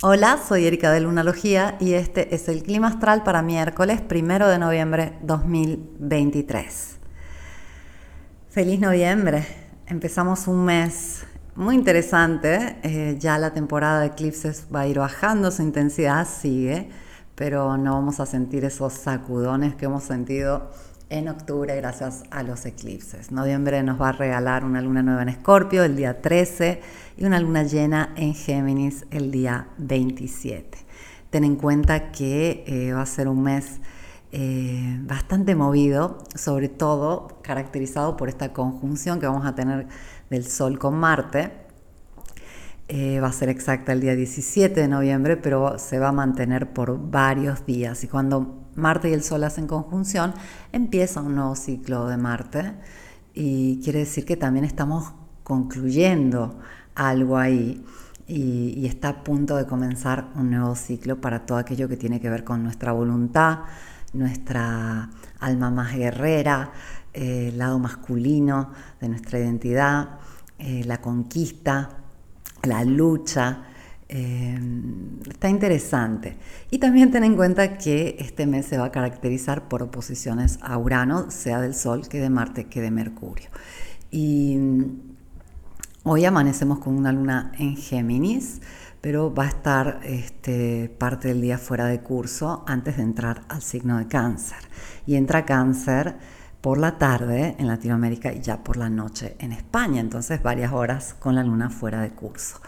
Hola, soy Erika de Lunalogía y este es el clima astral para miércoles primero de noviembre 2023. Feliz noviembre, empezamos un mes muy interesante, eh, ya la temporada de eclipses va a ir bajando, su intensidad sigue, pero no vamos a sentir esos sacudones que hemos sentido en octubre gracias a los eclipses. Noviembre nos va a regalar una luna nueva en Escorpio el día 13 y una luna llena en Géminis el día 27. Ten en cuenta que eh, va a ser un mes eh, bastante movido, sobre todo caracterizado por esta conjunción que vamos a tener del Sol con Marte. Eh, va a ser exacta el día 17 de noviembre, pero se va a mantener por varios días. Y cuando Marte y el Sol hacen conjunción, empieza un nuevo ciclo de Marte y quiere decir que también estamos concluyendo algo ahí y, está a punto de comenzar un nuevo ciclo para todo aquello que tiene que ver con nuestra voluntad, nuestra alma más guerrera, eh, el lado masculino de nuestra identidad, eh, la conquista, la lucha, Em, está interesante. Y también ten en cuenta que este mes se va a caracterizar por oposiciones a Urano, sea del Sol que de Marte que de Mercurio. Y mm, hoy amanecemos con una luna en Géminis, pero va a estar este, parte del día fuera de curso antes de entrar al signo de cáncer. Y entra cáncer por la tarde en Latinoamérica y ya por la noche en España, entonces varias horas con la luna fuera de curso.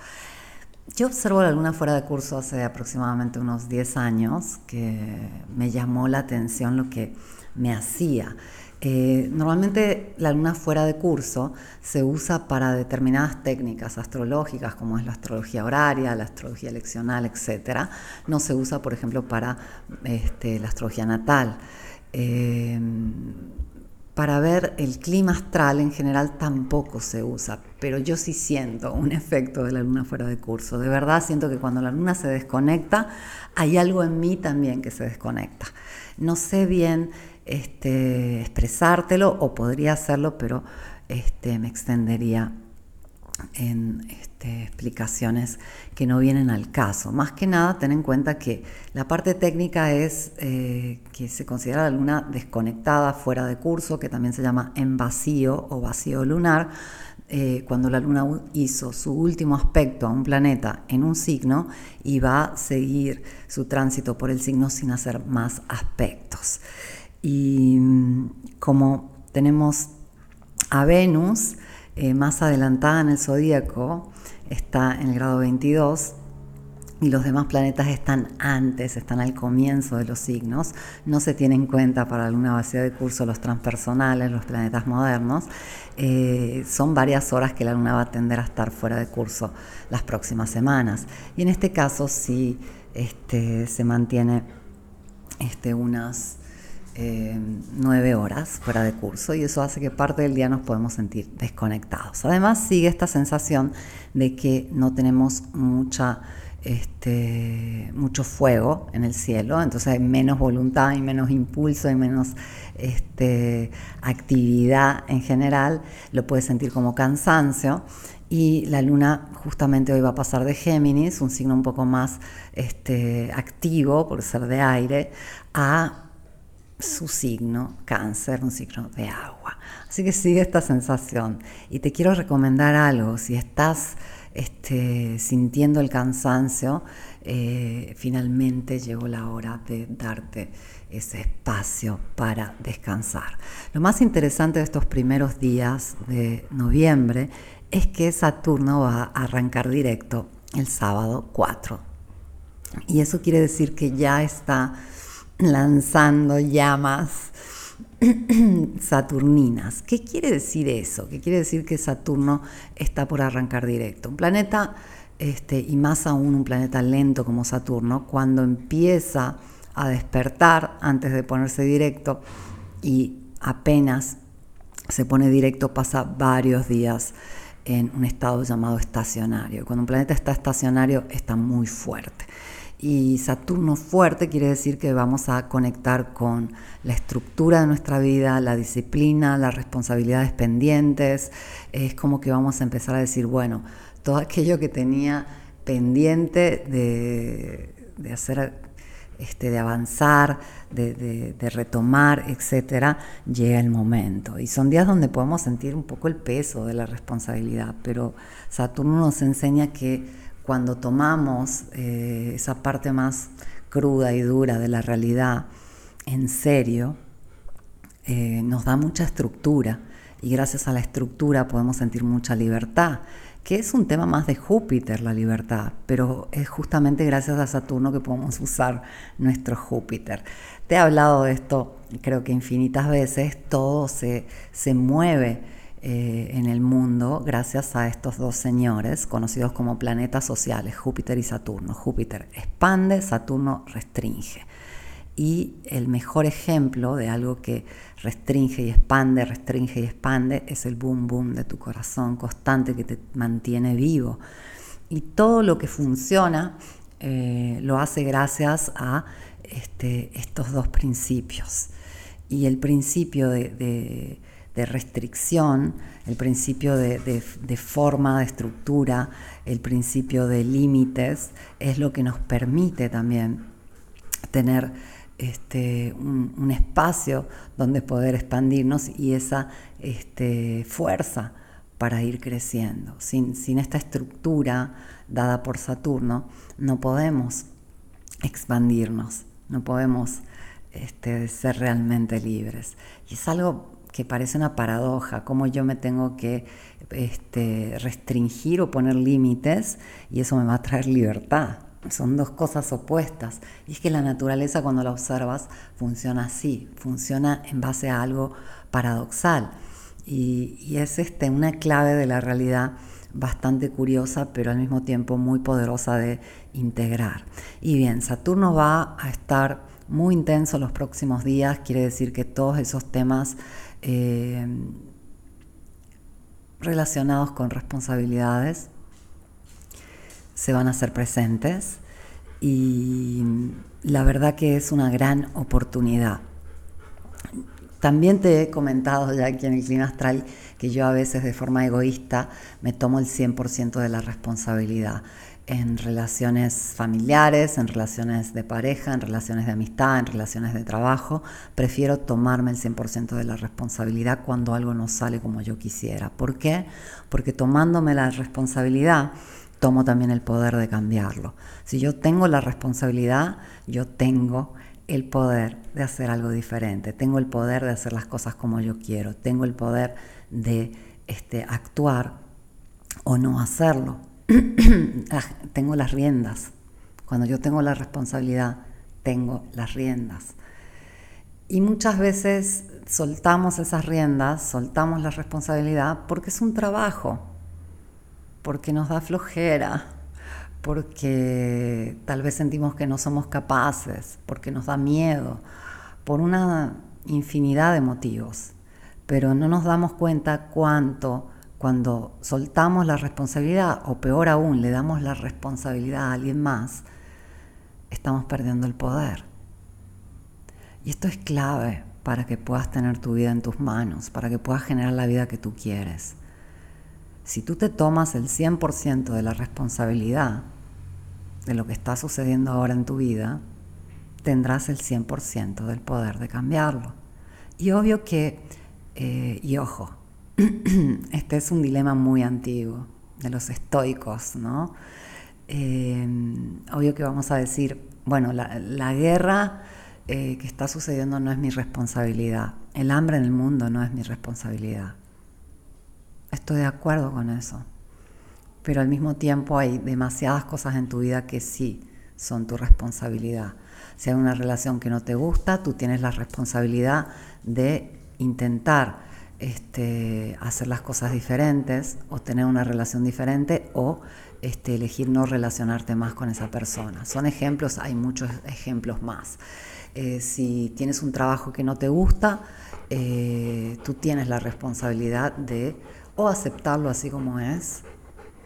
Yo observo la luna fuera de curso hace aproximadamente unos 10 años que me llamó la atención lo que me hacía. Eh, normalmente la luna fuera de curso se usa para determinadas técnicas astrológicas como es la astrología horaria, la astrología leccional, etc. No se usa, por ejemplo, para este, la astrología natal. Eh, para ver el clima astral en general tampoco se usa, pero yo sí siento un efecto de la luna fuera de curso. De verdad siento que cuando la luna se desconecta, hay algo en mí también que se desconecta. No sé bien este, expresártelo o podría hacerlo, pero este, me extendería en este, explicaciones que no vienen al caso. Más que nada, ten en cuenta que la parte técnica es eh, que se considera la luna desconectada, fuera de curso, que también se llama en vacío o vacío lunar, eh, cuando la luna hizo su último aspecto a un planeta en un signo y va a seguir su tránsito por el signo sin hacer más aspectos. Y mm, como tenemos a Venus, eh, más adelantada en el zodíaco, está en el grado 22 y los demás planetas están antes, están al comienzo de los signos. No se tienen en cuenta para la luna vacía de curso los transpersonales, los planetas modernos. Eh, son varias horas que la luna va a tender a estar fuera de curso las próximas semanas. Y en este caso sí este, se mantiene este, unas nueve horas fuera de curso y eso hace que parte del día nos podemos sentir desconectados. Además sigue esta sensación de que no tenemos mucha, este, mucho fuego en el cielo, entonces hay menos voluntad, y menos impulso, y menos este, actividad en general, lo puedes sentir como cansancio y la luna justamente hoy va a pasar de Géminis, un signo un poco más este, activo por ser de aire, a su signo, cáncer, un signo de agua. Así que sigue esta sensación. Y te quiero recomendar algo, si estás este, sintiendo el cansancio, eh, finalmente llegó la hora de darte ese espacio para descansar. Lo más interesante de estos primeros días de noviembre es que Saturno va a arrancar directo el sábado 4. Y eso quiere decir que ya está lanzando llamas saturninas. ¿Qué quiere decir eso? ¿Qué quiere decir que Saturno está por arrancar directo? Un planeta, este, y más aún un planeta lento como Saturno, cuando empieza a despertar antes de ponerse directo y apenas se pone directo, pasa varios días en un estado llamado estacionario. Cuando un planeta está estacionario está muy fuerte. Y Saturno fuerte quiere decir que vamos a conectar con la estructura de nuestra vida, la disciplina, las responsabilidades pendientes. Es como que vamos a empezar a decir, bueno, todo aquello que tenía pendiente de, hacer, este, de avanzar, de, retomar, etcétera, llega el momento. Y son días donde podemos sentir un poco el peso de la responsabilidad, pero Saturno nos enseña que cuando tomamos eh, esa parte más cruda y dura de la realidad en serio, eh, nos da mucha estructura y gracias a la estructura podemos sentir mucha libertad que es un tema más de Júpiter, la libertad, pero es justamente gracias a Saturno que podemos usar nuestro Júpiter. Te he hablado de esto, creo que infinitas veces, todo se, se mueve eh, en el mundo gracias a estos dos señores conocidos como planetas sociales, Júpiter y Saturno. Júpiter expande, Saturno restringe. Y el mejor ejemplo de algo que restringe y expande, restringe y expande es el boom boom de tu corazón constante que te mantiene vivo. Y todo lo que funciona eh, lo hace gracias a este, estos dos principios. Y el principio de, restricción, el principio de, de, forma, de estructura, el principio de límites, es lo que nos permite también tener este, un, espacio donde poder expandirnos y esa este, fuerza para ir creciendo. Sin, esta estructura dada por Saturno, no podemos expandirnos, no podemos este, ser realmente libres. Y es algo que parece una paradoja, como yo me tengo que restringir o poner límites y eso me va a traer libertad son dos cosas opuestas. Y es que la naturaleza cuando la observas funciona así, funciona en base a algo paradoxal. Y, es este, una clave de la realidad bastante curiosa, pero al mismo tiempo muy poderosa de integrar. Y bien, Saturno va a estar muy intenso los próximos días, quiere decir que todos esos temas eh, relacionados con responsabilidades, se van a hacer presentes y la verdad que es una gran oportunidad. También te he comentado ya aquí en el clima astral que yo a veces de forma egoísta me tomo el 100% de la responsabilidad en relaciones familiares, en relaciones de pareja, en relaciones de amistad, en relaciones de trabajo. Prefiero tomarme el 100% de la responsabilidad cuando algo no sale como yo quisiera. ¿Por qué? Porque tomándome la responsabilidad tomo también el poder de cambiarlo. Si yo tengo la responsabilidad, yo tengo el poder de hacer algo diferente, tengo el poder de hacer las cosas como yo quiero, tengo el poder de este, actuar o no hacerlo. tengo las riendas. Cuando yo tengo la responsabilidad, tengo las riendas. Y muchas veces soltamos esas riendas, soltamos la responsabilidad porque es un trabajo porque nos da flojera, porque tal vez sentimos que no somos capaces, porque nos da miedo, por una infinidad de motivos. Pero no nos damos cuenta cuánto cuando soltamos la responsabilidad, o peor aún, le damos la responsabilidad a alguien más, estamos perdiendo el poder. Y esto es clave para que puedas tener tu vida en tus manos, para que puedas generar la vida que tú quieres. Si tú te tomas el 100% de la responsabilidad de lo que está sucediendo ahora en tu vida, tendrás el 100% del poder de cambiarlo. Y obvio que, eh, y ojo, este es un dilema muy antiguo de los estoicos, ¿no? Eh, obvio que vamos a decir, bueno, la, guerra eh, que está sucediendo no es mi responsabilidad, el hambre en el mundo no es mi responsabilidad. Estoy de acuerdo con eso. Pero al mismo tiempo hay demasiadas cosas en tu vida que sí son tu responsabilidad. Si hay una relación que no te gusta, tú tienes la responsabilidad de intentar este, hacer las cosas diferentes o tener una relación diferente o este, elegir no relacionarte más con esa persona. Son ejemplos, hay muchos ejemplos más. Eh, si tienes un trabajo que no te gusta, eh, tú tienes la responsabilidad de o aceptarlo así como es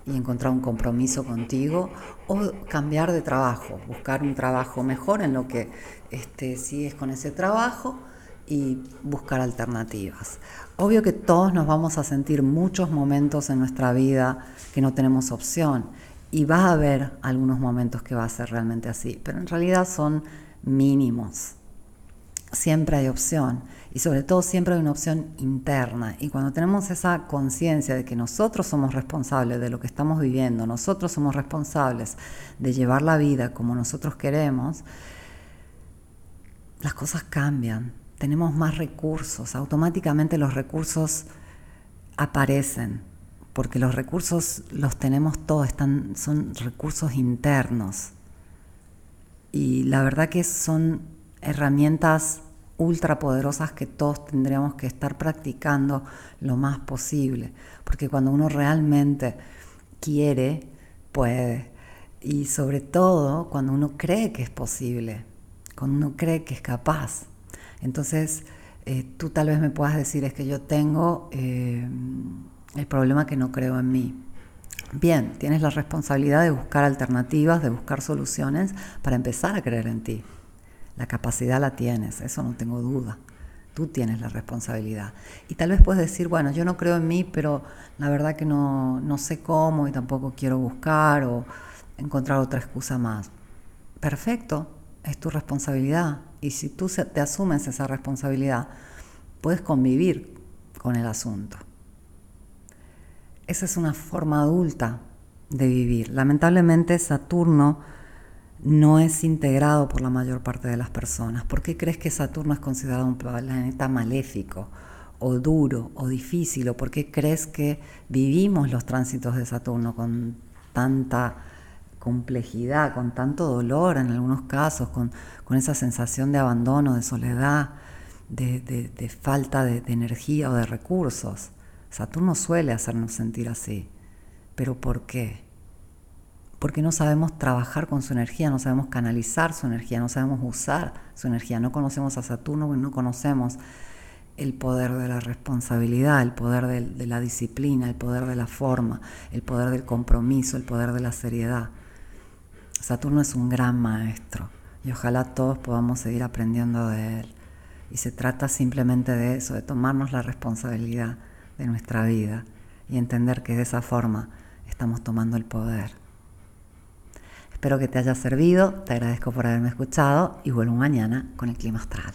y encontrar un compromiso contigo o cambiar de trabajo, buscar un trabajo mejor en lo que este, sigues con ese trabajo y buscar alternativas. Obvio que todos nos vamos a sentir muchos momentos en nuestra vida que no tenemos opción y va a haber algunos momentos que va a ser realmente así, pero en realidad son mínimos. Siempre hay opción y sobre todo siempre hay una opción interna. Y cuando tenemos esa conciencia de que nosotros somos responsables de lo que estamos viviendo, nosotros somos responsables de llevar la vida como nosotros queremos, las cosas cambian. Tenemos más recursos, automáticamente los recursos aparecen porque los recursos los tenemos todos, están, son recursos internos. Y la verdad que son herramientas ultra poderosas que todos tendríamos que estar practicando lo más posible, porque cuando uno realmente quiere, puede. Y sobre todo cuando uno cree que es posible, cuando uno cree que es capaz. Entonces, eh, tú tal vez me puedas decir, es que yo tengo... Eh, el problema que no creo en mí. Bien, tienes la responsabilidad de buscar alternativas, de buscar soluciones para empezar a creer en ti. La capacidad la tienes, eso no tengo duda. Tú tienes la responsabilidad. Y tal vez puedes decir, bueno, yo no creo en mí, pero la verdad que no, no sé cómo y tampoco quiero buscar o encontrar otra excusa más. Perfecto, es tu responsabilidad. Y si tú te asumes esa responsabilidad, puedes convivir con el asunto. Esa es una forma adulta de vivir. Lamentablemente Saturno no es integrado por la mayor parte de las personas. ¿Por qué crees que Saturno es considerado un planeta maléfico o duro o difícil? ¿O por qué crees que vivimos los tránsitos de Saturno con tanta complejidad, con tanto dolor en algunos casos, con, esa sensación de abandono, de soledad, de, falta de energía o de recursos? Saturno suele hacernos sentir así. ¿Pero por qué? Porque no sabemos trabajar con su energía, no sabemos canalizar su energía, no sabemos usar su energía. No conocemos a Saturno, no conocemos el poder de la responsabilidad, el poder de, de la disciplina, el poder de la forma, el poder del compromiso, el poder de la seriedad. Saturno es un gran maestro y ojalá todos podamos seguir aprendiendo de él. Y se trata simplemente de eso, de tomarnos la responsabilidad de nuestra vida y entender que de esa forma estamos tomando el poder. Espero que te haya servido, te agradezco por haberme escuchado y vuelvo mañana con el clima astral.